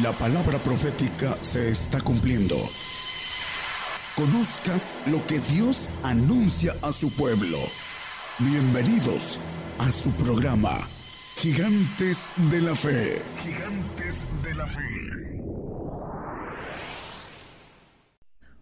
La palabra profética se está cumpliendo. Conozca lo que Dios anuncia a su pueblo. Bienvenidos a su programa, Gigantes de la Fe. Gigantes de la Fe.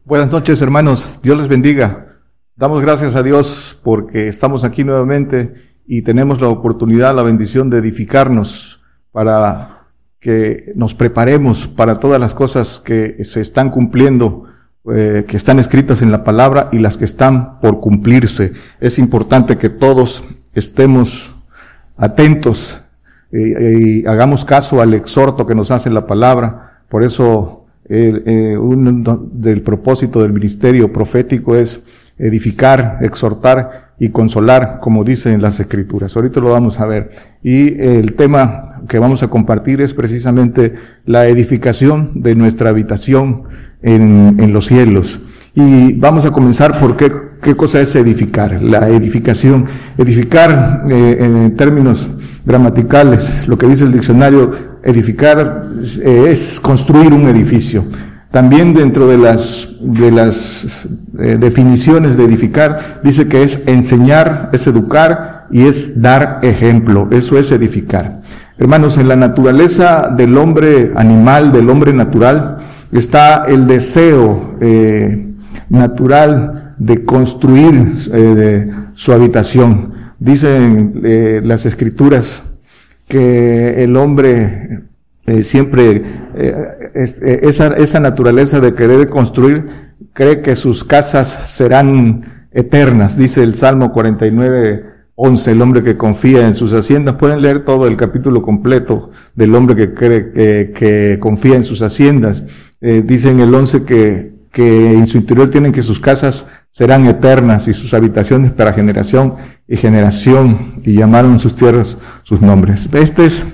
Buenas noches hermanos, Dios les bendiga. Damos gracias a Dios porque estamos aquí nuevamente y tenemos la oportunidad, la bendición de edificarnos para que nos preparemos para todas las cosas que se están cumpliendo eh, que están escritas en la palabra y las que están por cumplirse. Es importante que todos estemos atentos eh, y hagamos caso al exhorto que nos hace la palabra. Por eso, eh, del propósito del ministerio profético es edificar, exhortar y consolar, como dice en las escrituras. Ahorita lo vamos a ver. Y el tema que vamos a compartir es precisamente la edificación de nuestra habitación en, en los cielos. Y vamos a comenzar por qué, qué cosa es edificar, la edificación. Edificar eh, en términos gramaticales, lo que dice el diccionario, edificar eh, es construir un edificio. También dentro de las, de las eh, definiciones de edificar, dice que es enseñar, es educar y es dar ejemplo. Eso es edificar. Hermanos, en la naturaleza del hombre animal, del hombre natural, está el deseo eh, natural de construir eh, su habitación. Dicen eh, las escrituras que el hombre eh, siempre, eh, esa, esa naturaleza de querer construir, cree que sus casas serán eternas. Dice el Salmo 49, 11, el hombre que confía en sus haciendas. Pueden leer todo el capítulo completo del hombre que cree que, confía en sus haciendas. Eh, dice en el 11 que, que en su interior tienen que sus casas serán eternas y sus habitaciones para generación y generación y llamaron sus tierras sus nombres. Este es,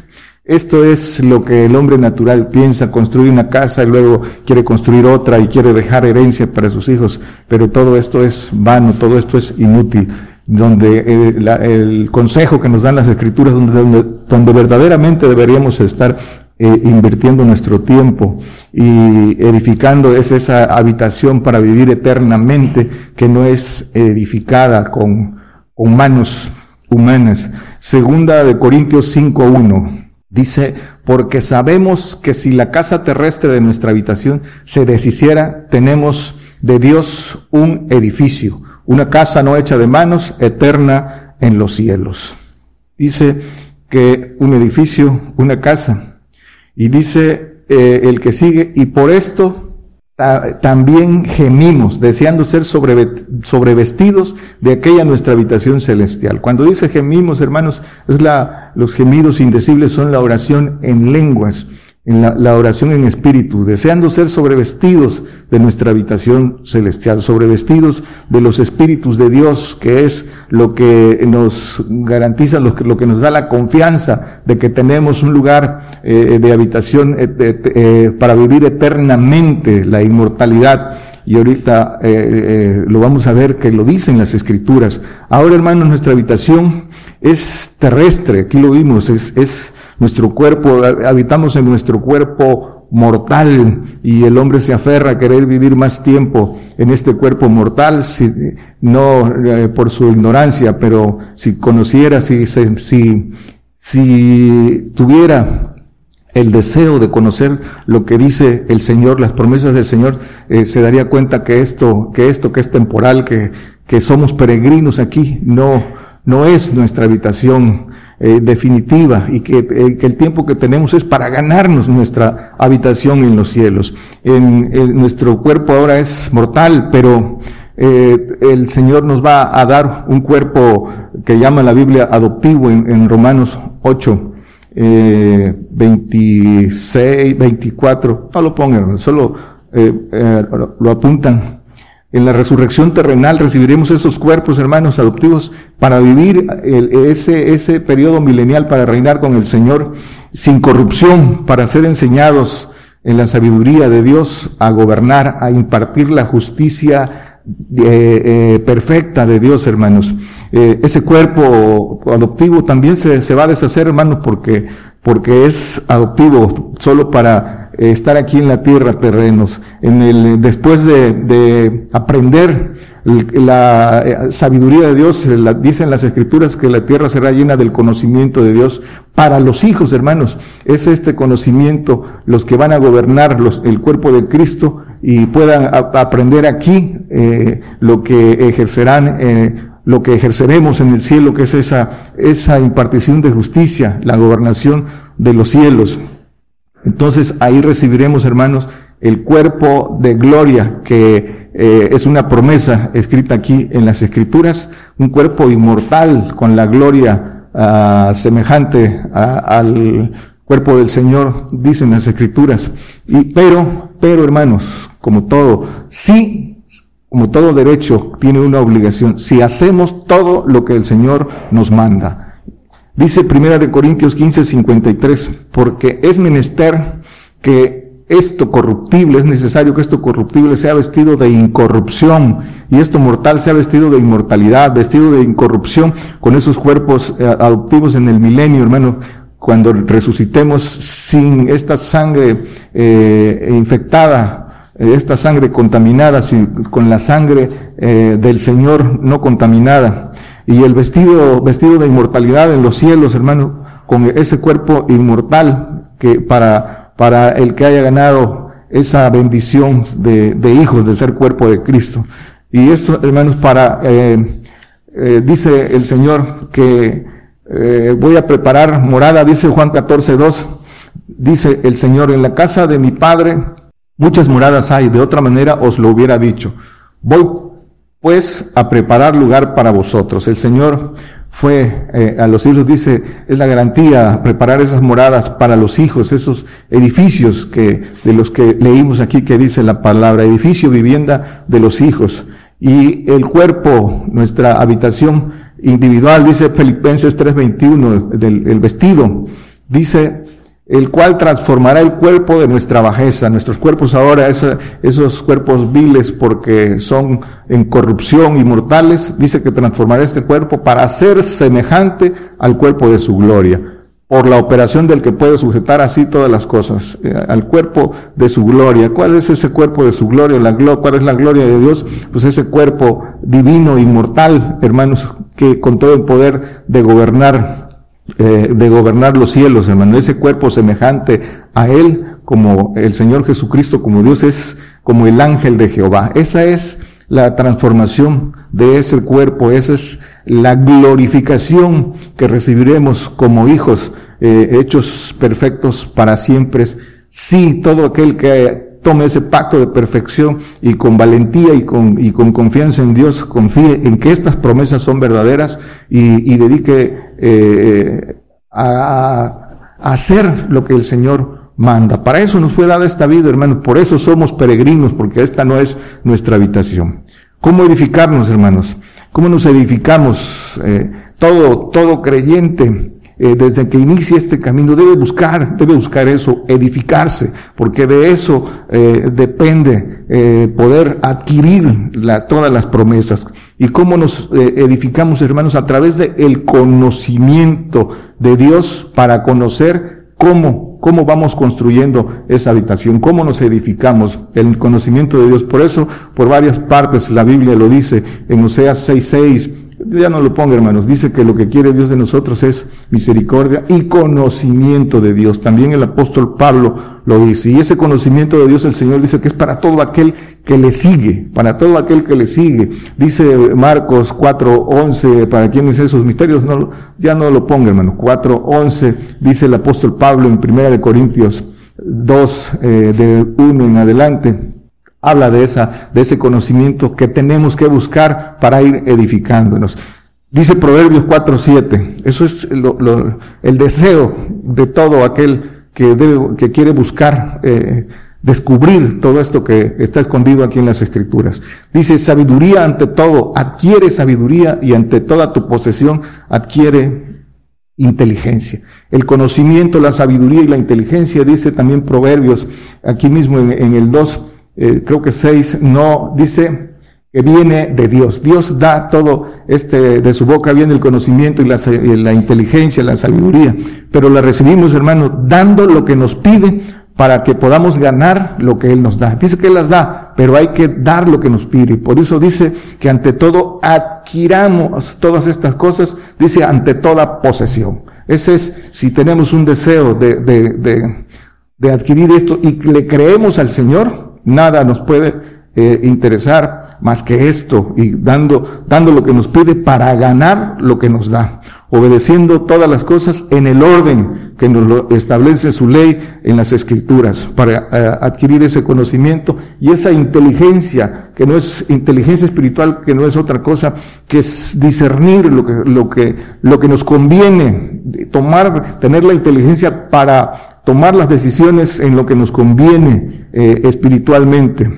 esto es lo que el hombre natural piensa, construir una casa y luego quiere construir otra y quiere dejar herencia para sus hijos, pero todo esto es vano, todo esto es inútil. Donde eh, la, el consejo que nos dan las escrituras, donde verdaderamente deberíamos estar eh, invirtiendo nuestro tiempo y edificando es esa habitación para vivir eternamente que no es edificada con, con manos humanas. Segunda de Corintios 5.1 dice, porque sabemos que si la casa terrestre de nuestra habitación se deshiciera, tenemos de Dios un edificio, una casa no hecha de manos, eterna en los cielos. Dice que un edificio, una casa, y dice eh, el que sigue, y por esto también gemimos, deseando ser sobre, sobrevestidos de aquella nuestra habitación celestial. Cuando dice gemimos, hermanos, es la, los gemidos indecibles son la oración en lenguas en la, la, oración en espíritu, deseando ser sobrevestidos de nuestra habitación celestial, sobrevestidos de los espíritus de Dios, que es lo que nos garantiza, lo que, nos da la confianza de que tenemos un lugar eh, de habitación eh, eh, para vivir eternamente la inmortalidad. Y ahorita lo vamos a ver que lo dicen las escrituras. Ahora, hermanos, nuestra habitación es terrestre, aquí lo vimos, es, es nuestro cuerpo, habitamos en nuestro cuerpo mortal y el hombre se aferra a querer vivir más tiempo en este cuerpo mortal, si, no eh, por su ignorancia, pero si conociera, si, si, si tuviera el deseo de conocer lo que dice el Señor, las promesas del Señor, eh, se daría cuenta que esto, que esto que es temporal, que, que somos peregrinos aquí, no, no es nuestra habitación eh, definitiva y que, eh, que, el tiempo que tenemos es para ganarnos nuestra habitación en los cielos. En, en nuestro cuerpo ahora es mortal, pero eh, el Señor nos va a dar un cuerpo que llama la Biblia adoptivo en, en Romanos 8. 26, 24, no lo pongan, solo lo apuntan en la resurrección terrenal recibiremos esos cuerpos, hermanos adoptivos, para vivir ese, ese periodo milenial, para reinar con el Señor sin corrupción, para ser enseñados en la sabiduría de Dios a gobernar, a impartir la justicia eh, eh, perfecta de Dios, hermanos. Eh, ese cuerpo adoptivo también se, se va a deshacer, hermanos, porque, porque es adoptivo solo para estar aquí en la tierra terrenos, en el, después de, de aprender la eh, sabiduría de Dios, eh, dicen las escrituras que la tierra será llena del conocimiento de Dios para los hijos, hermanos. Es este conocimiento los que van a gobernar los, el cuerpo de Cristo y puedan aprender aquí eh, lo que ejercerán, eh, lo que ejerceremos en el cielo, que es esa, esa impartición de justicia, la gobernación de los cielos. Entonces ahí recibiremos, hermanos, el cuerpo de gloria que eh, es una promesa escrita aquí en las escrituras, un cuerpo inmortal con la gloria ah, semejante al cuerpo del Señor, dicen las escrituras. Y, pero, pero hermanos, como todo, sí, como todo derecho tiene una obligación, si hacemos todo lo que el Señor nos manda. Dice Primera de Corintios 15, 53, porque es menester que esto corruptible, es necesario que esto corruptible sea vestido de incorrupción y esto mortal sea vestido de inmortalidad, vestido de incorrupción con esos cuerpos eh, adoptivos en el milenio, hermano, cuando resucitemos sin esta sangre eh, infectada, eh, esta sangre contaminada, con la sangre eh, del Señor no contaminada. Y el vestido, vestido de inmortalidad en los cielos, hermano, con ese cuerpo inmortal que para, para el que haya ganado esa bendición de, de hijos, de ser cuerpo de Cristo. Y esto, hermanos, para, dice el Señor que eh, voy a preparar morada, dice Juan 14, 2, dice el Señor, en la casa de mi Padre muchas moradas hay, de otra manera os lo hubiera dicho. Voy pues a preparar lugar para vosotros. El Señor fue eh, a los hijos, dice, es la garantía, preparar esas moradas para los hijos, esos edificios que, de los que leímos aquí que dice la palabra, edificio, vivienda de los hijos. Y el cuerpo, nuestra habitación, individual, dice Filipenses 3:21, del el vestido, dice, el cual transformará el cuerpo de nuestra bajeza. Nuestros cuerpos ahora, esos cuerpos viles porque son en corrupción y mortales, dice que transformará este cuerpo para ser semejante al cuerpo de su gloria por la operación del que puede sujetar así todas las cosas, eh, al cuerpo de su gloria. ¿Cuál es ese cuerpo de su gloria? La, ¿Cuál es la gloria de Dios? Pues ese cuerpo divino, inmortal, hermanos, que con todo el poder de gobernar, eh, de gobernar los cielos, hermano, ese cuerpo semejante a Él, como el Señor Jesucristo, como Dios es, como el ángel de Jehová. Esa es la transformación de ese cuerpo, esa es la glorificación que recibiremos como hijos eh, hechos perfectos para siempre. Sí, todo aquel que tome ese pacto de perfección y con valentía y con, y con confianza en Dios, confíe en que estas promesas son verdaderas y, y dedique eh, a, a hacer lo que el Señor manda. Para eso nos fue dada esta vida, hermanos. Por eso somos peregrinos, porque esta no es nuestra habitación. ¿Cómo edificarnos, hermanos? ¿Cómo nos edificamos? Eh, todo, todo creyente, eh, desde que inicia este camino, debe buscar, debe buscar eso, edificarse, porque de eso eh, depende eh, poder adquirir la, todas las promesas. ¿Y cómo nos eh, edificamos, hermanos? A través del el conocimiento de Dios para conocer cómo, cómo vamos construyendo esa habitación, cómo nos edificamos, el conocimiento de Dios. Por eso, por varias partes, la Biblia lo dice en Oseas 6.6, ya no lo ponga, hermanos. Dice que lo que quiere Dios de nosotros es misericordia y conocimiento de Dios. También el apóstol Pablo lo dice. Y ese conocimiento de Dios el Señor dice que es para todo aquel que le sigue, para todo aquel que le sigue. Dice Marcos 4.11, para quienes esos misterios, no, ya no lo ponga, hermano. 4.11, dice el apóstol Pablo en Primera de Corintios 2, eh, de 1 en adelante habla de esa, de ese conocimiento que tenemos que buscar para ir edificándonos. Dice Proverbios 4.7, eso es el deseo de todo aquel que, debe, que quiere buscar eh, descubrir todo esto que está escondido aquí en las escrituras. Dice, sabiduría ante todo, adquiere sabiduría y ante toda tu posesión adquiere inteligencia. El conocimiento, la sabiduría y la inteligencia, dice también Proverbios, aquí mismo en, en el 2, eh, creo que seis, no, dice que viene de Dios. Dios da todo este, de su boca viene el conocimiento y la, la inteligencia, la sabiduría, pero la recibimos, hermano, dando lo que nos pide para que podamos ganar lo que Él nos da. Dice que Él las da, pero hay que dar lo que nos pide. Por eso dice que ante todo adquiramos todas estas cosas, dice ante toda posesión. Ese es, si tenemos un deseo de, de, de, de adquirir esto y le creemos al Señor, nada nos puede eh, interesar más que esto y dando, dando lo que nos pide para ganar lo que nos da obedeciendo todas las cosas en el orden que nos establece su ley en las escrituras, para eh, adquirir ese conocimiento y esa inteligencia, que no es inteligencia espiritual, que no es otra cosa que es discernir lo que, lo que, lo que nos conviene, tomar, tener la inteligencia para tomar las decisiones en lo que nos conviene eh, espiritualmente.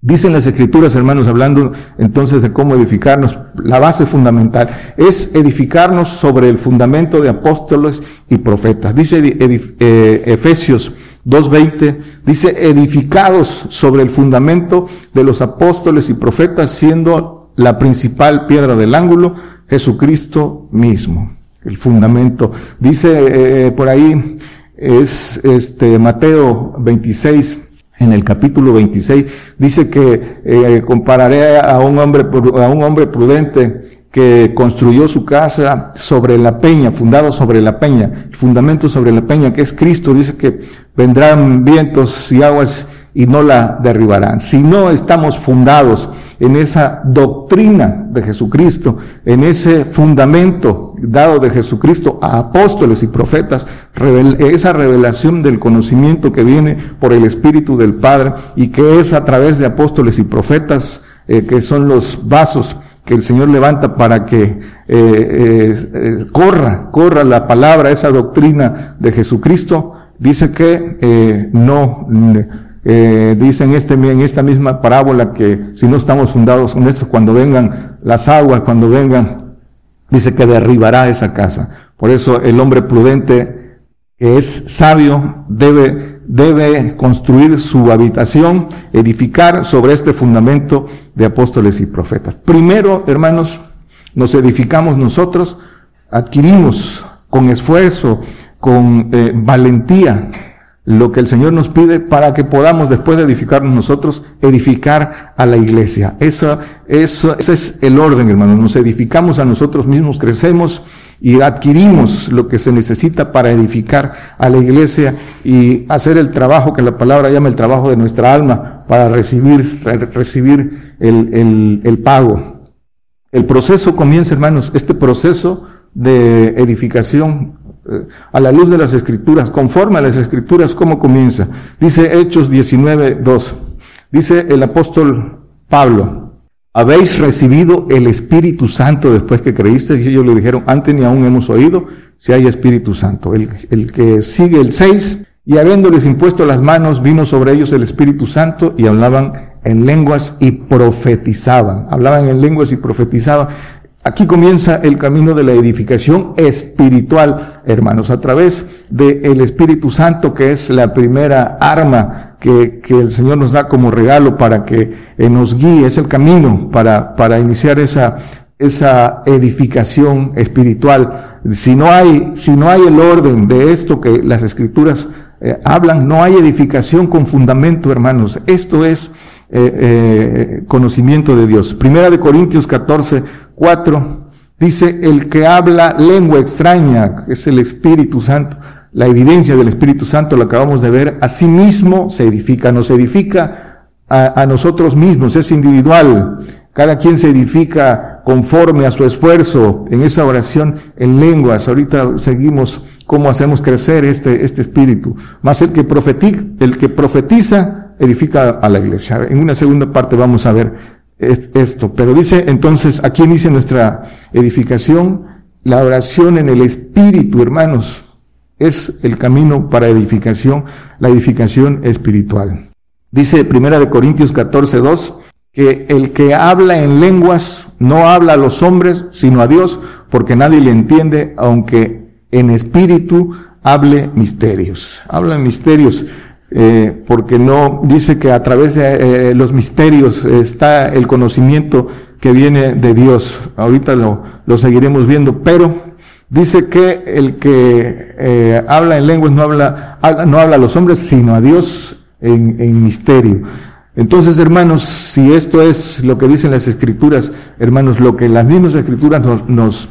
Dicen las escrituras, hermanos, hablando entonces de cómo edificarnos, la base fundamental es edificarnos sobre el fundamento de apóstoles y profetas. Dice eh, Efesios 2.20, dice edificados sobre el fundamento de los apóstoles y profetas, siendo la principal piedra del ángulo Jesucristo mismo, el fundamento. Dice eh, por ahí, es este Mateo 26, en el capítulo 26, dice que eh, compararé a un hombre, a un hombre prudente que construyó su casa sobre la peña, fundado sobre la peña, fundamento sobre la peña, que es Cristo, dice que vendrán vientos y aguas y no la derribarán. Si no estamos fundados en esa doctrina de Jesucristo, en ese fundamento dado de Jesucristo a apóstoles y profetas, esa revelación del conocimiento que viene por el Espíritu del Padre y que es a través de apóstoles y profetas, eh, que son los vasos que el Señor levanta para que eh, eh, corra, corra la palabra, esa doctrina de Jesucristo, dice que no eh, este, en esta misma parábola que si no estamos fundados en esto, cuando vengan las aguas, cuando vengan, dice que derribará esa casa. Por eso el hombre prudente que es sabio debe, debe construir su habitación, edificar sobre este fundamento de apóstoles y profetas. Primero, hermanos, nos edificamos nosotros, adquirimos con esfuerzo, con eh, valentía, lo que el Señor nos pide para que podamos, después de edificarnos nosotros, edificar a la iglesia. Eso, eso, ese es el orden, hermano. Nos edificamos a nosotros mismos, crecemos y adquirimos lo que se necesita para edificar a la iglesia y hacer el trabajo que la palabra llama el trabajo de nuestra alma para recibir, recibir el, el, el pago. El proceso comienza, hermanos, este proceso de edificación a la luz de las escrituras, conforme a las escrituras, ¿cómo comienza? Dice Hechos 19, 2. Dice el apóstol Pablo, habéis recibido el Espíritu Santo después que creísteis, y ellos le dijeron, antes ni aún hemos oído si hay Espíritu Santo. El, el que sigue el 6, y habiéndoles impuesto las manos, vino sobre ellos el Espíritu Santo y hablaban en lenguas y profetizaban. Hablaban en lenguas y profetizaban. Aquí comienza el camino de la edificación espiritual, hermanos, a través del Espíritu Santo, que es la primera arma que, que, el Señor nos da como regalo para que eh, nos guíe, es el camino para, para iniciar esa, esa edificación espiritual. Si no hay, si no hay el orden de esto que las escrituras eh, hablan, no hay edificación con fundamento, hermanos. Esto es eh, eh, conocimiento de Dios. Primera de Corintios 14, 4 dice, el que habla lengua extraña, es el Espíritu Santo, la evidencia del Espíritu Santo lo acabamos de ver, a sí mismo se edifica, nos edifica a, nosotros mismos, es individual. Cada quien se edifica conforme a su esfuerzo en esa oración en lenguas. Ahorita seguimos cómo hacemos crecer este, este espíritu. Más el que profetiza, el que profetiza edifica a la iglesia. En una segunda parte vamos a ver esto. Pero dice entonces, aquí inicia nuestra edificación, la oración en el Espíritu, hermanos, es el camino para edificación, la edificación espiritual. Dice Primera de Corintios 14, 2, que el que habla en lenguas no habla a los hombres, sino a Dios, porque nadie le entiende, aunque en espíritu hable misterios. Habla misterios. Eh, porque no dice que a través de eh, los misterios está el conocimiento que viene de Dios. Ahorita lo, lo seguiremos viendo, pero Dice que el que eh, habla en lenguas no habla, no habla a los hombres, sino a Dios en, en misterio. Entonces, hermanos, si esto es lo que dicen las escrituras, hermanos, lo que las mismas escrituras nos, nos,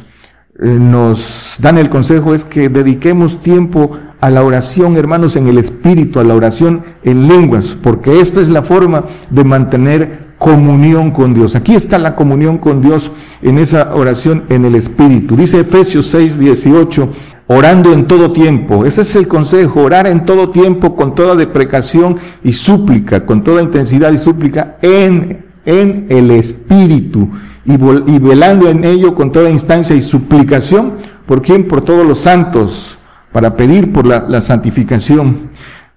nos dan el consejo es que dediquemos tiempo a la oración, hermanos, en el espíritu, a la oración en lenguas, porque esta es la forma de mantener comunión con Dios. Aquí está la comunión con Dios en esa oración en el espíritu. Dice Efesios 6, 18, orando en todo tiempo. Ese es el consejo, orar en todo tiempo con toda deprecación y súplica, con toda intensidad y súplica en, en el espíritu y, velando en ello con toda instancia y suplicación. ¿Por quién? Por todos los santos para pedir por la, santificación.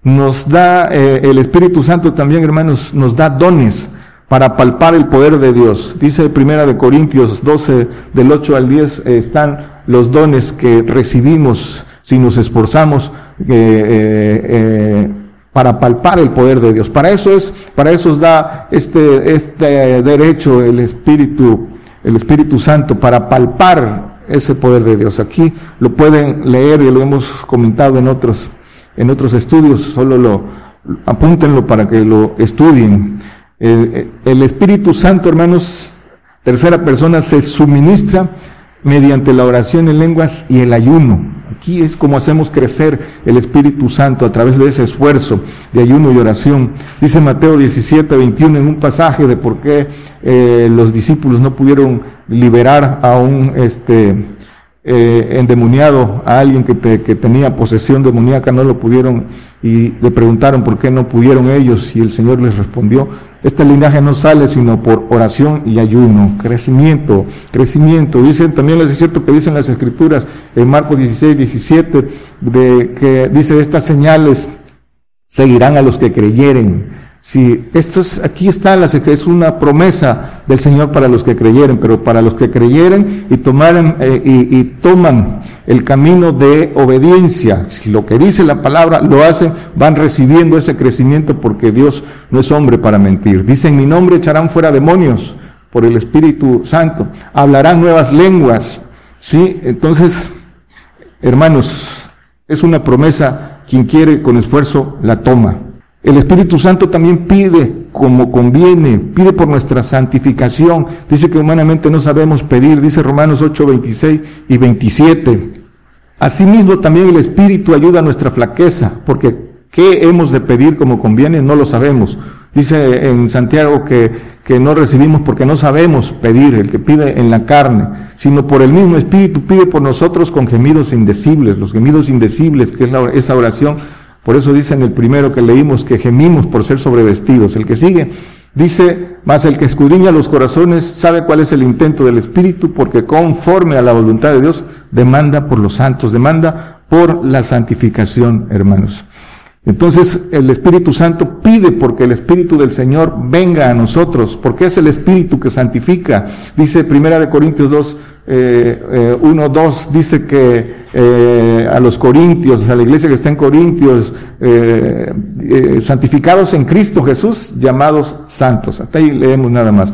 Nos da eh, el Espíritu Santo también, hermanos, nos da dones para palpar el poder de Dios. Dice Primera de Corintios 12, del 8 al 10, eh, están los dones que recibimos si nos esforzamos eh, para palpar el poder de Dios. Para eso es, para eso da este, este derecho el Espíritu, el Espíritu Santo, para palpar ese poder de Dios. Aquí lo pueden leer y lo hemos comentado en otros, en otros estudios, solo lo apúntenlo para que lo estudien. el Espíritu Santo, hermanos, tercera persona, se suministra mediante la oración en lenguas y el ayuno. Aquí es como hacemos crecer el Espíritu Santo a través de ese esfuerzo de ayuno y oración. Dice Mateo 17, 21 en un pasaje de por qué eh, los discípulos no pudieron liberar a un este, eh, endemoniado, a alguien que, que tenía posesión demoníaca, no lo pudieron y le preguntaron por qué no pudieron ellos y el Señor les respondió, este linaje no sale sino por oración y ayuno, crecimiento, crecimiento. Dicen también es cierto que dicen las escrituras en Marcos 16, 17, de que dice estas señales seguirán a los que creyeren. Si esto es, aquí está la es una promesa del Señor para los que creyeren, pero para los que creyeren y tomaran eh, y, y, toman el camino de obediencia, si lo que dice la palabra lo hacen, van recibiendo ese crecimiento porque Dios no es hombre para mentir. Dice en mi nombre echarán fuera demonios por el Espíritu Santo, hablarán nuevas lenguas, sí. Entonces, hermanos, es una promesa. Quien quiere con esfuerzo la toma. El Espíritu Santo también pide como conviene, pide por nuestra santificación. Dice que humanamente no sabemos pedir, dice Romanos 8, 26 y 27. Asimismo también el Espíritu ayuda a nuestra flaqueza, porque ¿qué hemos de pedir como conviene? No lo sabemos. Dice en Santiago que, que no recibimos porque no sabemos pedir, el que pide en la carne, sino por el mismo Espíritu pide por nosotros con gemidos indecibles, los gemidos indecibles, que es la, esa oración por eso dice en el primero que leímos que gemimos por ser sobrevestidos. El que sigue dice, más el que escudriña los corazones sabe cuál es el intento del Espíritu, porque conforme a la voluntad de Dios demanda por los santos, demanda por la santificación, hermanos. Entonces el Espíritu Santo pide porque el Espíritu del Señor venga a nosotros, porque es el Espíritu que santifica. Dice Primera de Corintios 2, eh, eh, 1, 2 dice que eh, a los corintios, a la iglesia que está en Corintios, eh, eh, santificados en Cristo Jesús, llamados santos. Hasta ahí leemos nada más.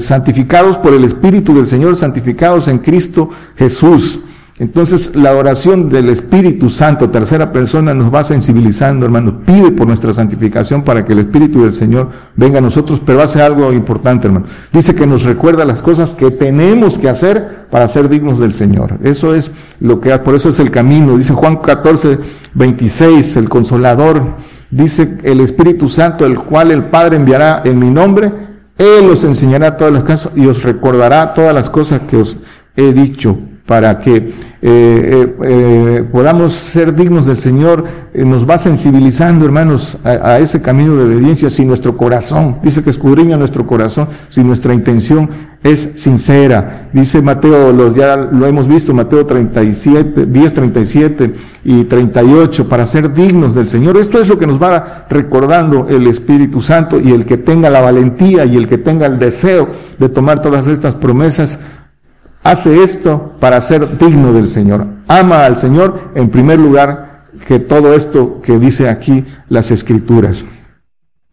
santificados por el Espíritu del Señor, santificados en Cristo Jesús. Entonces la oración del Espíritu Santo, tercera persona, nos va sensibilizando, hermano. Pide por nuestra santificación para que el Espíritu del Señor venga a nosotros, pero hace algo importante, hermano. Dice que nos recuerda las cosas que tenemos que hacer para ser dignos del Señor. Eso es lo que, por eso es el camino. Dice Juan 14, 26, el consolador. Dice el Espíritu Santo, el cual el Padre enviará en mi nombre. Él os enseñará todas las cosas y os recordará todas las cosas que os he dicho para que eh, eh, eh, podamos ser dignos del Señor, nos va sensibilizando, hermanos, a, ese camino de obediencia si nuestro corazón, dice que escudriña nuestro corazón, si nuestra intención es sincera. Dice Mateo, lo, ya lo hemos visto, Mateo 37, 10, 37 y 38, para ser dignos del Señor. Esto es lo que nos va recordando el Espíritu Santo y el que tenga la valentía y el que tenga el deseo de tomar todas estas promesas hace esto para ser digno del Señor. Ama al Señor en primer lugar que todo esto que dice aquí las escrituras.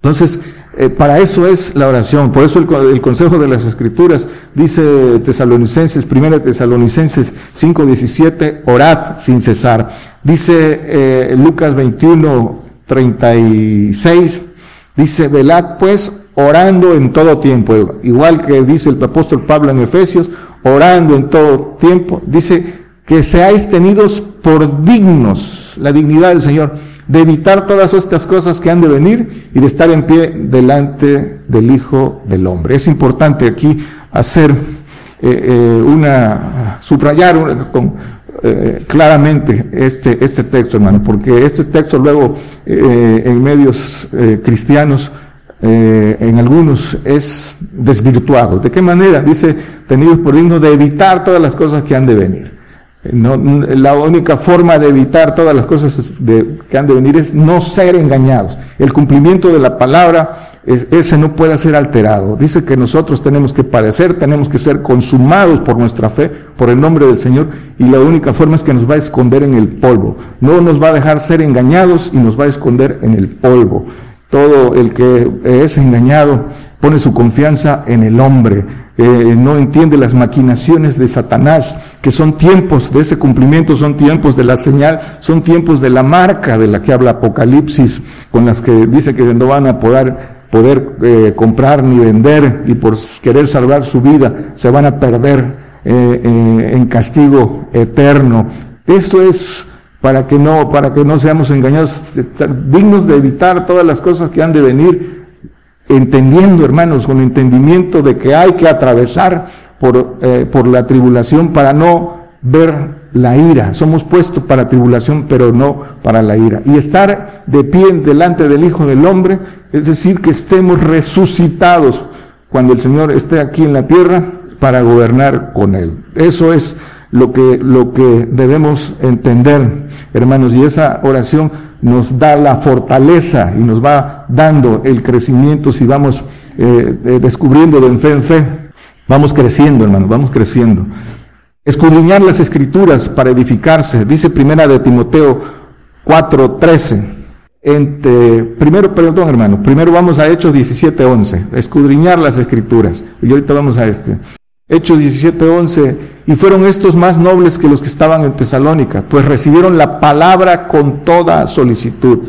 Entonces, eh, para eso es la oración. Por eso el, consejo de las escrituras dice Tesalonicenses, primera Tesalonicenses 5:17, orad sin cesar. Dice eh, Lucas 21, 36, dice, velad pues orando en todo tiempo. Igual que dice el apóstol Pablo en Efesios, orando en todo tiempo. Dice que seáis tenidos por dignos, la dignidad del Señor de evitar todas estas cosas que han de venir y de estar en pie delante del Hijo del Hombre. Es importante aquí hacer eh, eh, una, subrayar con, eh, claramente este, este texto, hermano, porque este texto luego en medios cristianos, en algunos es desvirtuado. ¿De qué manera? Dice, tenidos por digno de evitar todas las cosas que han de venir. No, la única forma de evitar todas las cosas que han de venir es no ser engañados. El cumplimiento de la palabra, ese no puede ser alterado. Dice que nosotros tenemos que padecer, tenemos que ser consumados por nuestra fe, por el nombre del Señor, y la única forma es que nos va a esconder en el polvo. No nos va a dejar ser engañados y nos va a esconder en el polvo. Todo el que es engañado pone su confianza en el hombre eh, no entiende las maquinaciones de Satanás, que son tiempos de ese cumplimiento, son tiempos de la señal, son tiempos de la marca de la que habla Apocalipsis, con las que dice que no van a poder, poder eh, comprar ni vender y por querer salvar su vida se van a perder eh, en castigo eterno. Esto es para que no, para que no seamos engañados, dignos de evitar todas las cosas que han de venir entendiendo, hermanos, con entendimiento de que hay que atravesar por, eh, por la tribulación para no ver la ira. Somos puestos para tribulación, pero no para la ira. Y estar de pie delante del Hijo del Hombre, es decir, que estemos resucitados cuando el Señor esté aquí en la tierra para gobernar con Él. Eso es lo que, lo que debemos entender, hermanos. Y esa oración nos da la fortaleza y nos va dando el crecimiento si vamos eh, eh, descubriendo de fe en fe. Vamos creciendo, hermano, vamos creciendo. Escudriñar las escrituras para edificarse, dice primera de Timoteo 4:13. Entre, primero, perdón hermano, primero vamos a Hechos 17:11, escudriñar las escrituras. Y ahorita vamos a este. Hechos 17:11, y fueron estos más nobles que los que estaban en Tesalónica, pues recibieron la palabra con toda solicitud,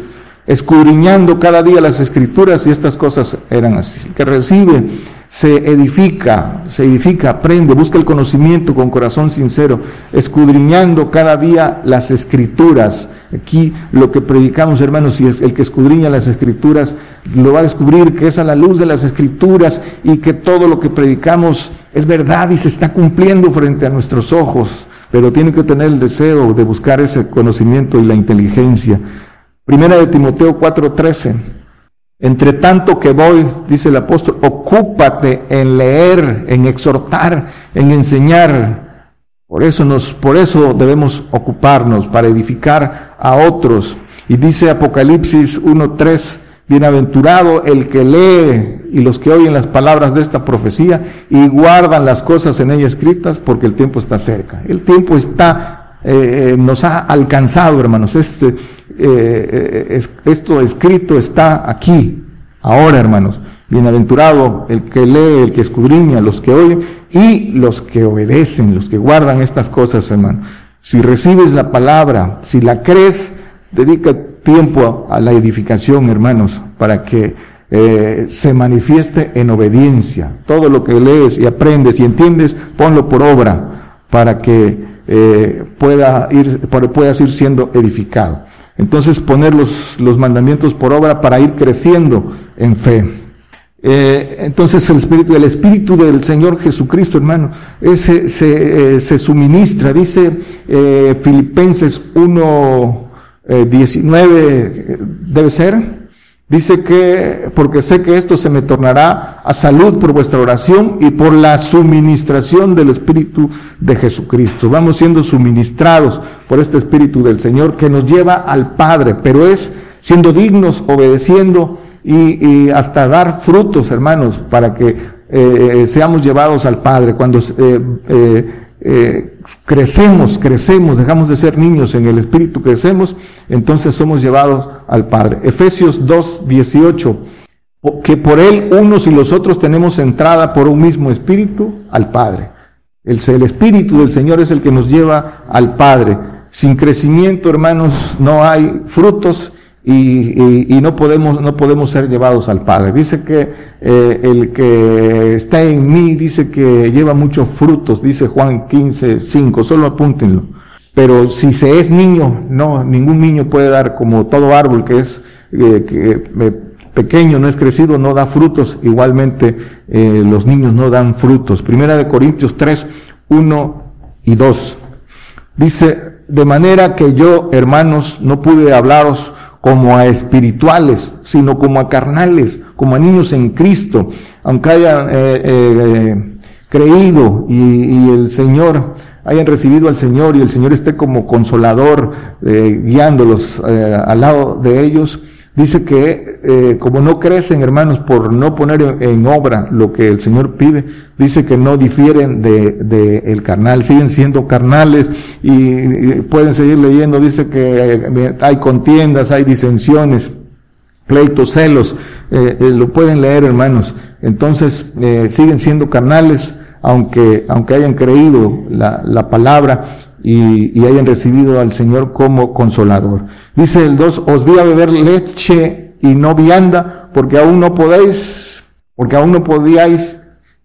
escudriñando cada día las escrituras y estas cosas eran así. que recibe se edifica, se edifica, aprende, busca el conocimiento con corazón sincero, escudriñando cada día las escrituras. Aquí lo que predicamos, hermanos, y el que escudriña las escrituras lo va a descubrir que es a la luz de las escrituras y que todo lo que predicamos es verdad y se está cumpliendo frente a nuestros ojos, pero tiene que tener el deseo de buscar ese conocimiento y la inteligencia. Primera de Timoteo 4:13. Entre tanto que voy, dice el apóstol, ocúpate en leer, en exhortar, en enseñar. Por eso nos, por eso debemos ocuparnos para edificar a otros. Y dice Apocalipsis 1:3, bienaventurado el que lee y los que oyen las palabras de esta profecía y guardan las cosas en ella escritas, porque el tiempo está cerca. El tiempo está, eh, eh, nos ha alcanzado, hermanos. Este, eh, esto escrito está aquí, ahora hermanos. Bienaventurado el que lee, el que escudriña, los que oyen y los que obedecen, los que guardan estas cosas, hermano. Si recibes la palabra, si la crees, dedica tiempo a, la edificación, hermanos, para que eh, se manifieste en obediencia. Todo lo que lees y aprendes y entiendes, ponlo por obra para que eh, pueda ir, puedas ir siendo edificado. Entonces poner los, los mandamientos por obra para ir creciendo en fe. Eh, entonces el espíritu, el espíritu del Señor Jesucristo, hermano, ese se, eh, se suministra, dice eh, Filipenses 1, 19, debe ser, Dice que, porque sé que esto se me tornará a salud por vuestra oración y por la suministración del Espíritu de Jesucristo. Vamos siendo suministrados por este Espíritu del Señor que nos lleva al Padre, pero es siendo dignos, obedeciendo y, hasta dar frutos, hermanos, para que eh, seamos llevados al Padre. Cuando eh, eh, eh, crecemos, crecemos, dejamos de ser niños en el Espíritu, crecemos, entonces somos llevados al Padre. Efesios 2, 18. que por él unos y los otros tenemos entrada por un mismo espíritu al Padre. El, el espíritu del Señor es el que nos lleva al Padre. Sin crecimiento, hermanos, no hay frutos y, no, podemos, no podemos ser llevados al Padre. Dice que eh, el que está en mí, dice que lleva muchos frutos, dice Juan 15, 5, solo apúntenlo. Pero si se es niño, no, ningún niño puede dar como todo árbol que es eh, que, eh, pequeño, no es crecido, no da frutos. Igualmente los niños no dan frutos. Primera de Corintios 3, 1 y 2. Dice, de manera que yo, hermanos, no pude hablaros como a espirituales, sino como a carnales, como a niños en Cristo, aunque hayan eh, eh, creído y, el Señor, hayan recibido al Señor y el Señor esté como consolador, eh, guiándolos al lado de ellos, Dice que eh, como no crecen, hermanos, por no poner en, obra lo que el Señor pide, dice que no difieren de, el carnal, siguen siendo carnales y, pueden seguir leyendo, dice que eh, hay contiendas, hay disensiones, pleitos, celos, eh, lo pueden leer, hermanos. Entonces, siguen siendo carnales, aunque, aunque hayan creído la, la palabra y, hayan recibido al Señor como consolador. Dice el 2, os di a beber leche y no vianda, porque aún no podéis, porque aún no podíais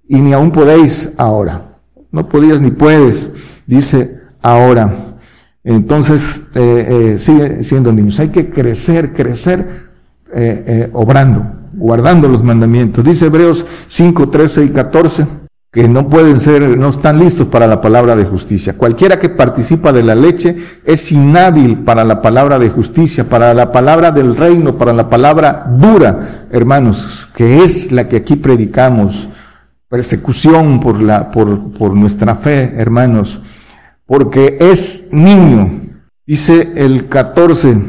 y ni aún podéis ahora. No podías ni puedes, dice ahora. Entonces, eh, eh, sigue siendo niños. Hay que crecer, crecer, eh, obrando, guardando los mandamientos. Dice Hebreos 5, 13 y 14 que no pueden ser, no están listos para la palabra de justicia. Cualquiera que participa de la leche es inhábil para la palabra de justicia, para la palabra del reino, para la palabra dura, hermanos, que es la que aquí predicamos. Persecución por la, por, por nuestra fe, hermanos, porque es niño. Dice el 14,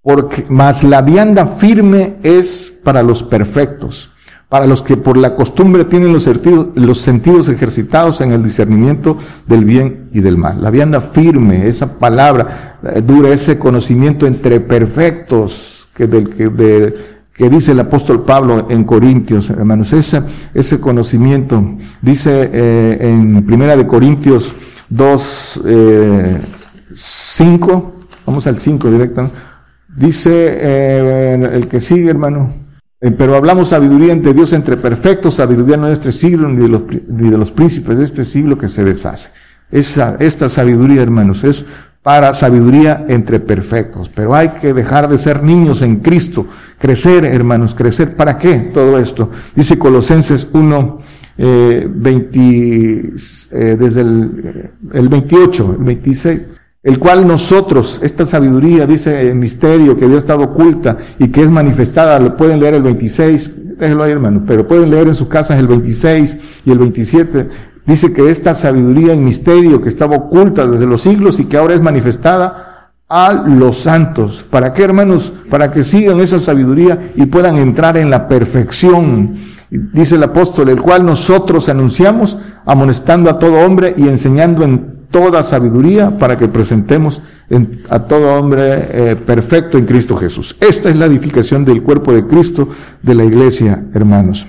porque más la vianda firme es para los perfectos para los que por la costumbre tienen los sentidos, los sentidos ejercitados en el discernimiento del bien y del mal. La vianda firme, esa palabra eh, dura, ese conocimiento entre perfectos que, del, que, que dice el apóstol Pablo en Corintios, hermanos, ese, ese conocimiento, dice eh, en Primera de Corintios 2, 5, eh, vamos al 5 directo, dice el que sigue, hermano, eh, pero hablamos sabiduría entre Dios, entre perfectos, sabiduría no de este siglo ni de los, ni de los príncipes de este siglo que se deshace. Esa, esta sabiduría, hermanos, es para sabiduría entre perfectos. Pero hay que dejar de ser niños en Cristo, crecer, hermanos, crecer. ¿Para qué todo esto? Dice Colosenses 1, eh, 20, eh, desde el, el 28, el 26 el cual nosotros, esta sabiduría, dice el misterio que había estado oculta y que es manifestada, lo pueden leer el 26, déjelo ahí hermano, pero pueden leer en sus casas el 26 y el 27, dice que esta sabiduría y misterio que estaba oculta desde los siglos y que ahora es manifestada a los santos. ¿Para qué hermanos? Para que sigan esa sabiduría y puedan entrar en la perfección. Dice el apóstol, el cual nosotros anunciamos, amonestando a todo hombre y enseñando en toda sabiduría para que presentemos a todo hombre eh, perfecto en Cristo Jesús. Esta es la edificación del cuerpo de Cristo de la iglesia, hermanos.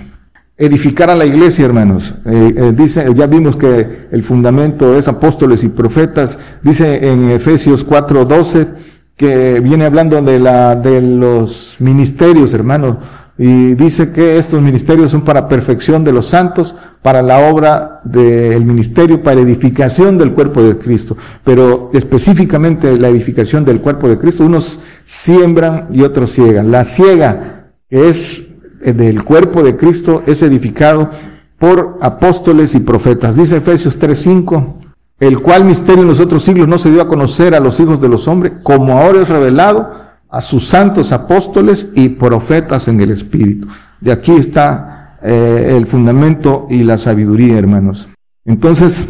Edificar a la iglesia, hermanos. Eh, eh, dice, ya vimos que el fundamento es apóstoles y profetas. Dice en Efesios 4:12 que viene hablando de la de los ministerios, hermanos y dice que estos ministerios son para perfección de los santos, para la obra del ministerio, para edificación del cuerpo de Cristo. Pero específicamente la edificación del cuerpo de Cristo, unos siembran y otros ciegan. La ciega, es del cuerpo de Cristo, es edificado por apóstoles y profetas. Dice Efesios 3:5, el cual misterio en los otros siglos no se dio a conocer a los hijos de los hombres, como ahora es revelado a sus santos apóstoles y profetas en el Espíritu. De aquí está eh, el fundamento y la sabiduría, hermanos. Entonces,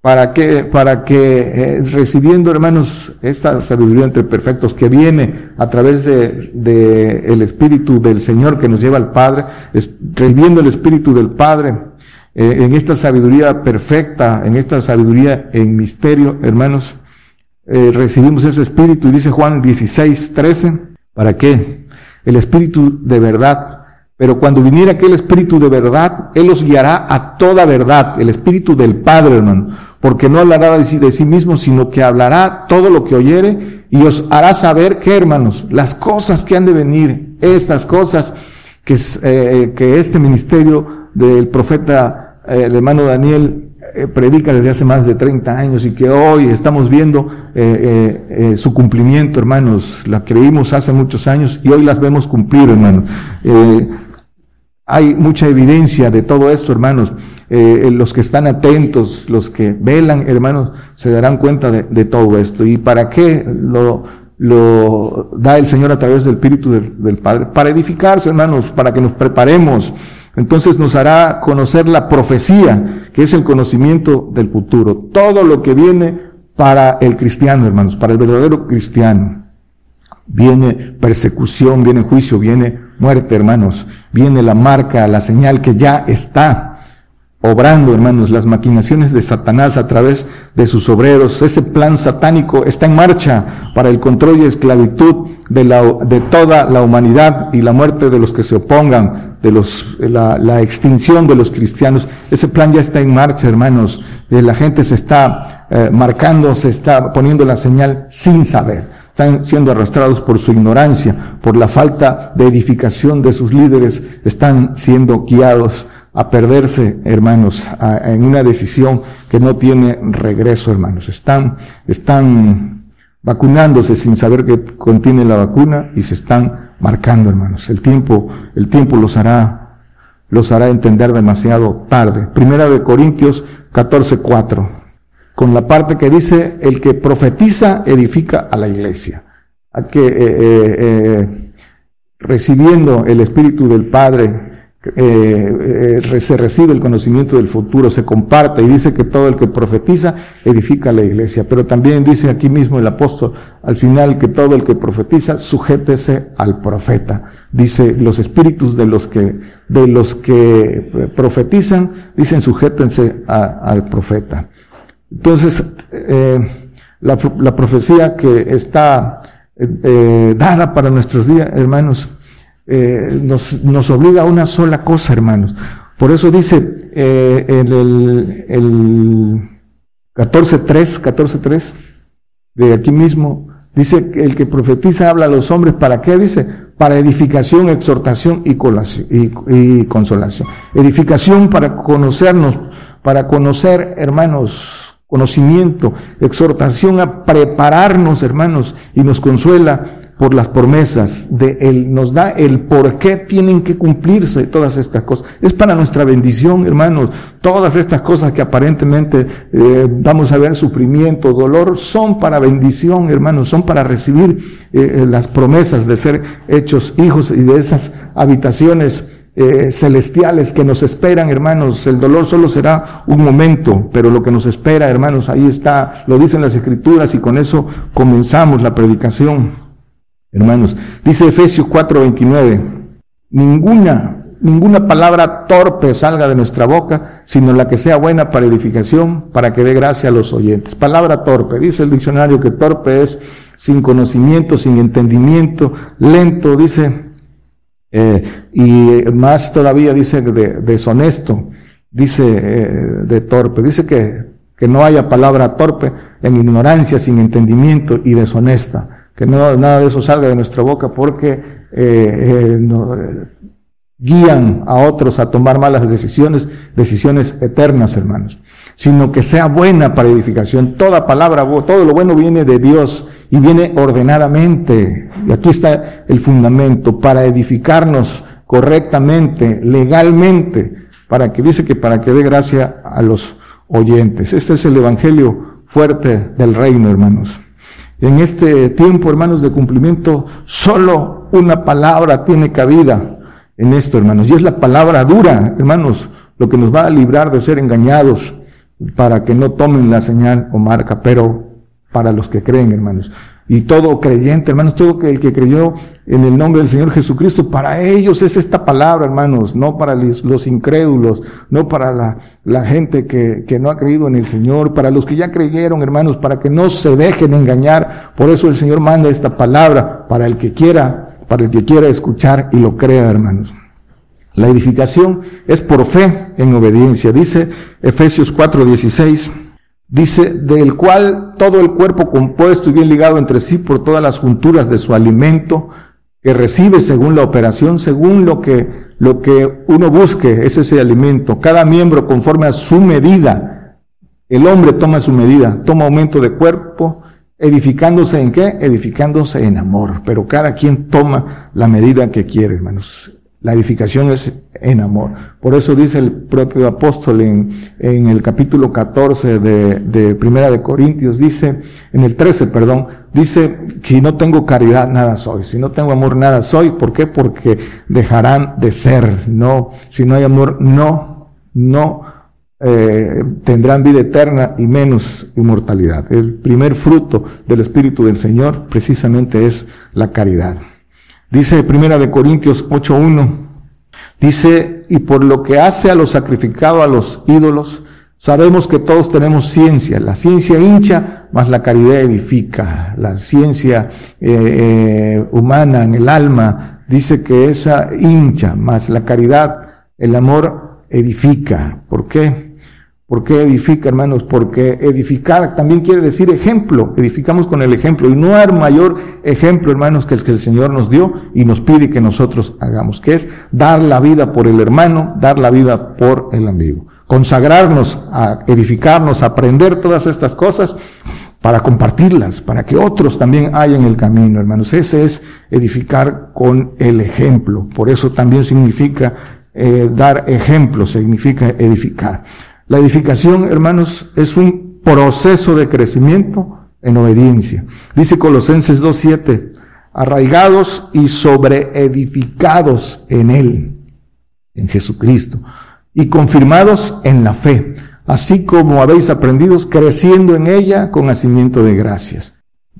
para que, para que eh, recibiendo, hermanos, esta sabiduría entre perfectos que viene a través de, de, el Espíritu del Señor que nos lleva al Padre, recibiendo el Espíritu del Padre, eh, en esta sabiduría perfecta, en esta sabiduría en misterio, hermanos, eh, recibimos ese espíritu, y dice Juan 16, 13, ¿para qué? El espíritu de verdad Pero cuando viniera aquel Espíritu de verdad, Él los guiará a toda verdad, el Espíritu del Padre, hermano, porque no hablará de sí, de sí mismo, sino que hablará todo lo que oyere y os hará saber que, hermanos, las cosas que han de venir, estas cosas que, eh, que este ministerio del profeta, eh, el hermano Daniel, eh, predica desde hace más de 30 años y que hoy estamos viendo su cumplimiento, hermanos. La creímos hace muchos años y hoy las vemos cumplir, hermanos. hay mucha evidencia de todo esto, hermanos. los que están atentos, los que velan, hermanos, se darán cuenta de, todo esto. ¿Y para qué lo, lo da el Señor a través del Espíritu del, Padre, para edificarse, hermanos, para que nos preparemos. Entonces nos hará conocer la profecía, que es el conocimiento del futuro. Todo lo que viene para el cristiano, hermanos, para el verdadero cristiano. Viene persecución, viene juicio, viene muerte, hermanos. Viene la marca, la señal que ya está obrando, hermanos, las maquinaciones de Satanás a través de sus obreros. Ese plan satánico está en marcha para el control y esclavitud de, de toda la humanidad y la muerte de los que se opongan, de los, la, la extinción de los cristianos. Ese plan ya está en marcha, hermanos. Eh, la gente se está eh, marcando, se está poniendo la señal sin saber están siendo arrastrados por su ignorancia, por la falta de edificación de sus líderes, están siendo guiados a perderse, hermanos, en una decisión que no tiene regreso, hermanos. Están, están vacunándose sin saber que contiene la vacuna y se están marcando, hermanos. El tiempo, el tiempo los hará, los hará entender demasiado tarde. Primera de Corintios 14, 4. Con la parte que dice, el que profetiza edifica a la iglesia. A que, eh, eh, eh, recibiendo el Espíritu del Padre, eh, eh, se recibe el conocimiento del futuro, se comparte y dice que todo el que profetiza edifica la iglesia. Pero también dice aquí mismo el apóstol al final que todo el que profetiza sujétese al profeta. Dice los espíritus de los que, de los que eh, profetizan, dicen sujétense al profeta. Entonces, la, la, profecía que está dada para nuestros días, hermanos, eh, nos, nos, obliga a una sola cosa, hermanos. Por eso dice eh, el, el 14.3, 14.3 de aquí mismo, dice el que profetiza habla a los hombres, ¿para qué? Dice, para edificación, exhortación y, y, y consolación. Edificación para conocernos, para conocer, hermanos, conocimiento, exhortación a prepararnos, hermanos, y nos consuela por las promesas, de Él nos da el por qué tienen que cumplirse todas estas cosas. Es para nuestra bendición, hermanos. Todas estas cosas que aparentemente eh, vamos a ver sufrimiento, dolor, son para bendición, hermanos, son para recibir eh, eh, las promesas de ser hechos hijos y de esas habitaciones celestiales que nos esperan, hermanos. El dolor solo será un momento, pero lo que nos espera, hermanos, ahí está, lo dicen las escrituras y con eso comenzamos la predicación. Hermanos, dice Efesios 4:29, ninguna, ninguna palabra torpe salga de nuestra boca, sino la que sea buena para edificación, para que dé gracia a los oyentes. Palabra torpe, dice el diccionario que torpe es sin conocimiento, sin entendimiento, lento, dice, eh, y más todavía dice de, deshonesto, dice eh, de torpe, dice que, que no haya palabra torpe en ignorancia, sin entendimiento y deshonesta que no, nada de eso salga de nuestra boca porque eh, eh, no, guían a otros a tomar malas decisiones, decisiones eternas, hermanos, sino que sea buena para edificación. Toda palabra, todo lo bueno viene de Dios y viene ordenadamente. Y aquí está el fundamento para edificarnos correctamente, legalmente, para que dice que para que dé gracia a los oyentes. Este es el evangelio fuerte del reino, hermanos. En este tiempo, hermanos, de cumplimiento, solo una palabra tiene cabida en esto, hermanos, y es la palabra dura, hermanos, lo que nos va a librar de ser engañados para que no tomen la señal o marca, pero para los que creen, hermanos y todo creyente, hermanos, todo el que creyó en el nombre del Señor Jesucristo, para ellos es esta palabra, hermanos, no para los incrédulos, no para la, gente que, que no ha creído en el Señor, para los que ya creyeron, hermanos, para que no se dejen engañar. Por eso el Señor manda esta palabra para el que quiera, para el que quiera escuchar y lo crea, hermanos. La edificación es por fe en obediencia. Dice Efesios 4:16, dice, del cual todo el cuerpo compuesto y bien ligado entre sí por todas las junturas de su alimento, que recibe según la operación, según lo que, lo que uno busque, es ese alimento. Cada miembro conforme a su medida. El hombre toma su medida, toma aumento de cuerpo, edificándose en qué? Edificándose en amor. Pero cada quien toma la medida que quiere, hermanos. La edificación es en amor. Por eso dice el propio apóstol en, en el capítulo 14 de, de, Primera de Corintios, dice, en el 13, perdón, dice, si no tengo caridad, nada soy. Si no tengo amor, nada soy. ¿Por qué? Porque dejarán de ser. No, si no hay amor, no, no eh, tendrán vida eterna y menos inmortalidad. El primer fruto del Espíritu del Señor precisamente es la caridad. Dice Primera de Corintios 8.1, dice, y por lo que hace a lo sacrificado a los ídolos, sabemos que todos tenemos ciencia. La ciencia hincha, más la caridad edifica. La ciencia eh, eh, humana en el alma dice que esa hincha, más la caridad, el amor edifica. ¿Por qué? ¿Por qué edifica, hermanos? Porque edificar también quiere decir ejemplo. Edificamos con el ejemplo. Y no hay mayor ejemplo, hermanos, que el que el Señor nos dio y nos pide que nosotros hagamos, que es dar la vida por el hermano, dar la vida por el amigo. Consagrarnos a edificarnos, aprender todas estas cosas para compartirlas, para que otros también hayan el camino, hermanos. Ese es edificar con el ejemplo. Por eso también significa eh, dar ejemplo, significa edificar. La edificación, hermanos, es un proceso de crecimiento en obediencia. Dice Colosenses 2.7, arraigados y sobreedificados en Él, en Jesucristo, y confirmados en la fe, así como habéis aprendido, creciendo en ella con nacimiento de gracias.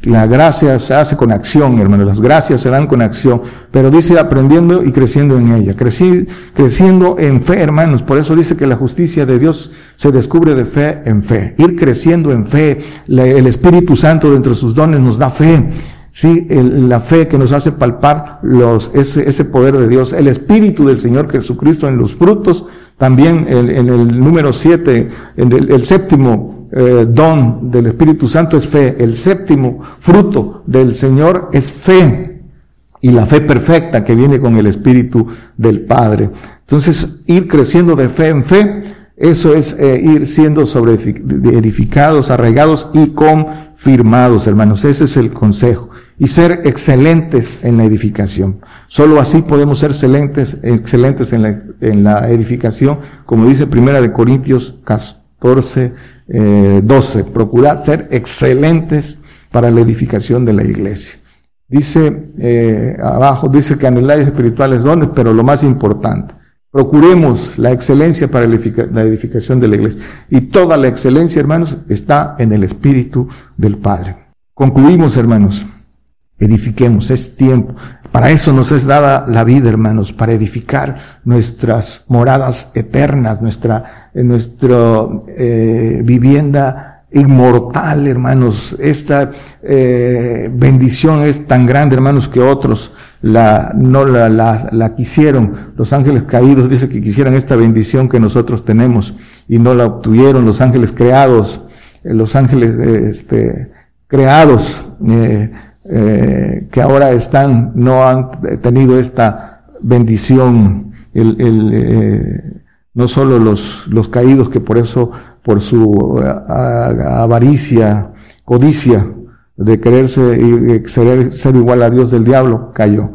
La gracia se hace con acción, hermano. Las gracias se dan con acción. Pero dice aprendiendo y creciendo en ella. creciendo en fe, hermanos. Por eso dice que la justicia de Dios se descubre de fe en fe. Ir creciendo en fe. el Espíritu Santo dentro de sus dones nos da fe. Sí, la fe que nos hace palpar los, ese poder de Dios. El Espíritu del Señor Jesucristo en los frutos. También en, el número siete, en el séptimo eh, don del Espíritu Santo es fe. El séptimo fruto del Señor es fe. Y la fe perfecta que viene con el Espíritu del Padre. Entonces, ir creciendo de fe en fe, eso es eh, ir siendo sobre edificados, arraigados y confirmados, hermanos. Ese es el consejo. Y ser excelentes en la edificación. Solo así podemos ser excelentes, excelentes en la, en la edificación, como dice Primera de Corintios 14, eh, 12. Procurad ser excelentes para la edificación de la iglesia. Dice eh, abajo, dice que anheláis espirituales dones, pero lo más importante, procuremos la excelencia para la edificación de la iglesia. Y toda la excelencia, hermanos, está en el Espíritu del Padre. Concluimos, hermanos. Edifiquemos, es tiempo. Para eso nos es dada la vida, hermanos, para edificar nuestras moradas eternas, nuestra, nuestra eh, vivienda inmortal, hermanos. Esta eh, bendición es tan grande, hermanos, que otros la, no la, la, la, quisieron. Los ángeles caídos dice que quisieran esta bendición que nosotros tenemos y no la obtuvieron. Los ángeles creados, eh, los ángeles este, creados, eh, eh, que ahora están, no han tenido esta bendición, el, el, eh, no solo los, los caídos que por eso, por su avaricia, codicia de quererse y ser, ser, igual a Dios del diablo, cayó.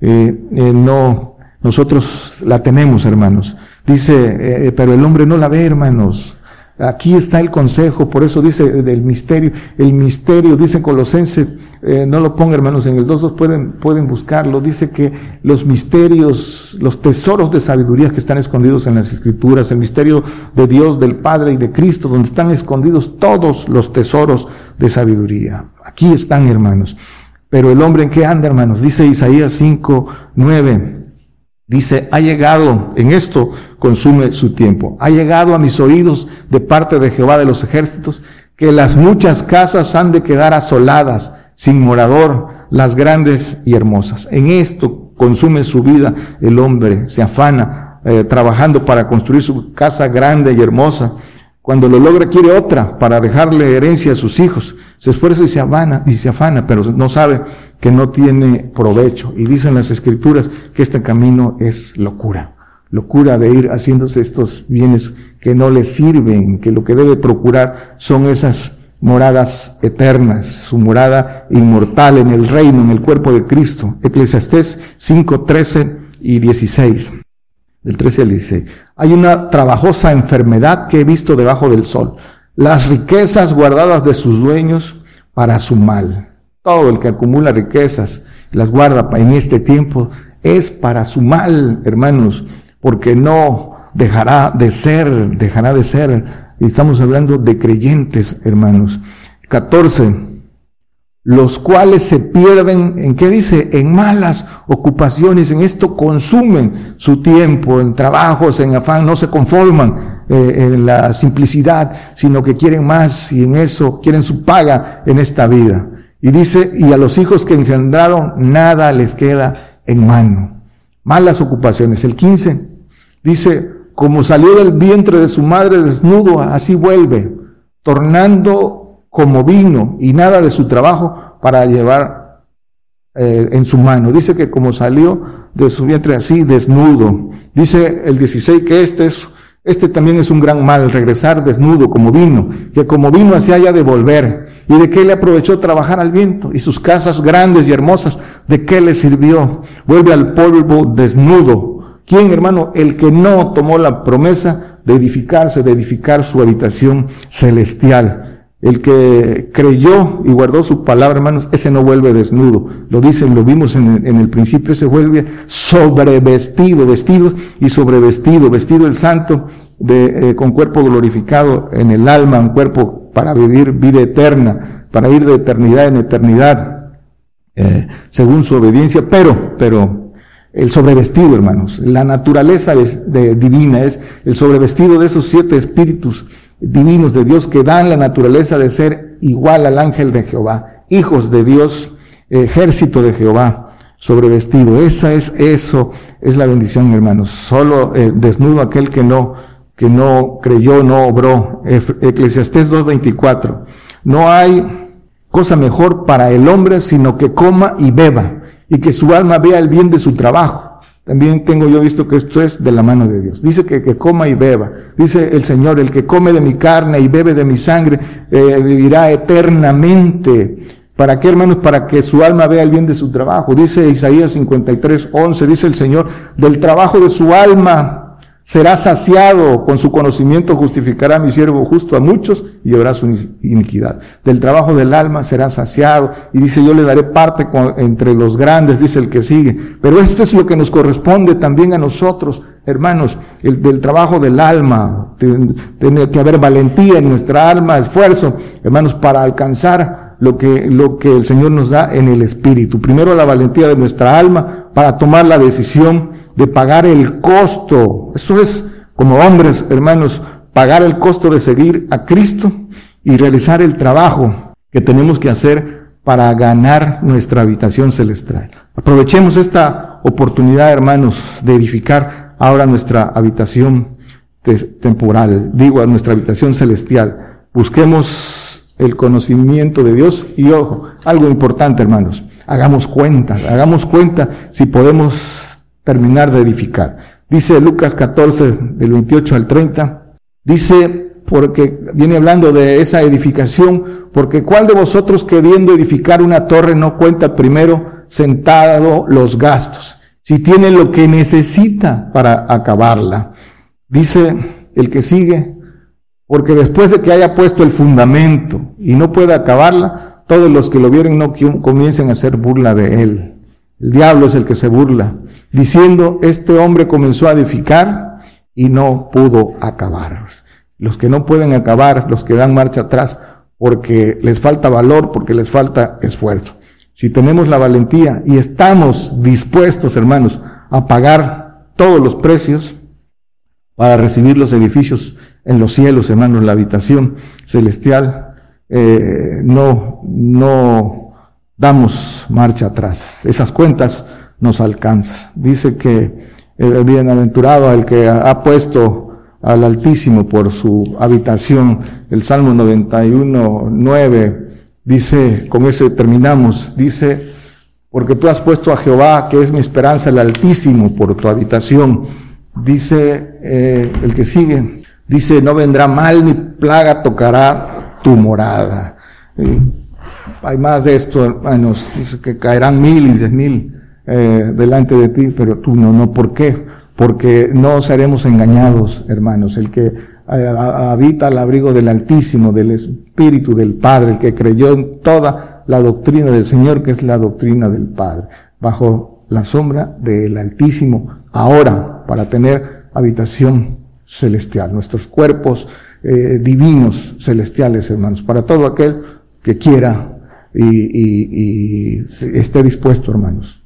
Eh, no, nosotros la tenemos, hermanos. Dice, pero el hombre no la ve, hermanos. Aquí está el consejo, por eso dice del misterio. El misterio, dice Colosense, eh, no lo ponga hermanos en el 2.2, pueden, pueden buscarlo. Dice que los misterios, los tesoros de sabiduría que están escondidos en las escrituras, el misterio de Dios, del Padre y de Cristo, donde están escondidos todos los tesoros de sabiduría. Aquí están hermanos. Pero el hombre en qué anda hermanos? Dice Isaías 5.9. Dice, ha llegado, en esto consume su tiempo, ha llegado a mis oídos de parte de Jehová de los ejércitos, que las muchas casas han de quedar asoladas, sin morador, las grandes y hermosas. En esto consume su vida el hombre, se afana eh, trabajando para construir su casa grande y hermosa. Cuando lo logra quiere otra para dejarle herencia a sus hijos. Se esfuerza y se afana, y se afana, pero no sabe que no tiene provecho. Y dicen las escrituras que este camino es locura. Locura de ir haciéndose estos bienes que no le sirven, que lo que debe procurar son esas moradas eternas, su morada inmortal en el reino, en el cuerpo de Cristo. Eclesiastés 5, 13 y 16. Del 13 al 16. Hay una trabajosa enfermedad que he visto debajo del sol. Las riquezas guardadas de sus dueños para su mal. Todo el que acumula riquezas, las guarda en este tiempo, es para su mal, hermanos, porque no dejará de ser, dejará de ser. Y estamos hablando de creyentes, hermanos. 14 los cuales se pierden, ¿en qué dice? En malas ocupaciones, en esto consumen su tiempo, en trabajos, en afán, no se conforman eh, en la simplicidad, sino que quieren más y en eso quieren su paga en esta vida. Y dice, y a los hijos que engendraron, nada les queda en mano. Malas ocupaciones. El 15 dice, como salió del vientre de su madre desnudo, así vuelve, tornando como vino y nada de su trabajo para llevar eh, en su mano. Dice que como salió de su vientre así, desnudo. Dice el 16 que este es, este también es un gran mal, regresar desnudo como vino, que como vino así haya de volver. ¿Y de qué le aprovechó trabajar al viento? Y sus casas grandes y hermosas, ¿de qué le sirvió? Vuelve al polvo desnudo. ¿Quién, hermano? El que no tomó la promesa de edificarse, de edificar su habitación celestial. El que creyó y guardó su palabra, hermanos, ese no vuelve desnudo. Lo dicen, lo vimos en, el principio, se vuelve sobrevestido, vestido y sobrevestido, vestido el santo de, eh, con cuerpo glorificado en el alma, un cuerpo para vivir vida eterna, para ir de eternidad en eternidad, eh, según su obediencia, pero, pero, el sobrevestido, hermanos, la naturaleza divina es el sobrevestido de esos siete espíritus divinos de Dios que dan la naturaleza de ser igual al ángel de Jehová, hijos de Dios, ejército de Jehová, sobrevestido. Esa es eso, es la bendición, hermanos. Solo eh, desnudo aquel que no, que no creyó, no obró. Eclesiastés 2.24. No hay cosa mejor para el hombre sino que coma y beba y que su alma vea el bien de su trabajo también tengo yo visto que esto es de la mano de Dios. Dice que, que coma y beba. Dice el Señor, el que come de mi carne y bebe de mi sangre, eh, vivirá eternamente. ¿Para qué, hermanos? Para que su alma vea el bien de su trabajo. Dice Isaías 53, 11, dice el Señor, del trabajo de su alma será saciado, con su conocimiento justificará mi siervo justo a muchos y llevará su iniquidad. Del trabajo del alma será saciado y dice yo le daré parte entre los grandes, dice el que sigue. Pero esto es lo que nos corresponde también a nosotros, hermanos, el del trabajo del alma. Tiene que haber valentía en nuestra alma, esfuerzo, hermanos, para alcanzar lo que, lo que el Señor nos da en el Espíritu. Primero la valentía de nuestra alma para tomar la decisión de pagar el costo. Eso es, como hombres, hermanos, pagar el costo de seguir a Cristo y realizar el trabajo que tenemos que hacer para ganar nuestra habitación celestial. Aprovechemos esta oportunidad, hermanos, de edificar ahora nuestra habitación temporal, digo, a nuestra habitación celestial. Busquemos el conocimiento de Dios y ojo, algo importante, hermanos, hagamos cuenta, hagamos cuenta si podemos terminar de edificar. Dice Lucas 14, del 28 al 30, dice, porque viene hablando de esa edificación, porque cuál de vosotros queriendo edificar una torre no cuenta primero sentado los gastos, si tiene lo que necesita para acabarla. Dice el que sigue, porque después de que haya puesto el fundamento y no pueda acabarla, todos los que lo vieron no comiencen a hacer burla de él. El diablo es el que se burla, diciendo, este hombre comenzó a edificar y no pudo acabar. Los que no pueden acabar, los que dan marcha atrás, porque les falta valor, porque les falta esfuerzo. Si tenemos la valentía y estamos dispuestos, hermanos, a pagar todos los precios para recibir los edificios en los cielos, hermanos, la habitación celestial, eh, no, no damos marcha atrás. Esas cuentas nos alcanzas. Dice que el bienaventurado el que ha puesto al Altísimo por su habitación. El Salmo 91, 9 dice, con ese terminamos, dice, porque tú has puesto a Jehová, que es mi esperanza, el Altísimo, por tu habitación. Dice eh, el que sigue, dice, no vendrá mal ni plaga tocará tu morada. hay más de esto, hermanos, dice que caerán mil y diez mil eh, delante de ti, pero tú no, no, ¿por qué? Porque no seremos engañados, hermanos. El que eh, habita al abrigo del Altísimo, del Espíritu del Padre, el que creyó en toda la doctrina del Señor, que es la doctrina del Padre, bajo la sombra del Altísimo, ahora, para tener habitación celestial, nuestros cuerpos eh, divinos celestiales, hermanos, para todo aquel que quiera y, y esté dispuesto, hermanos.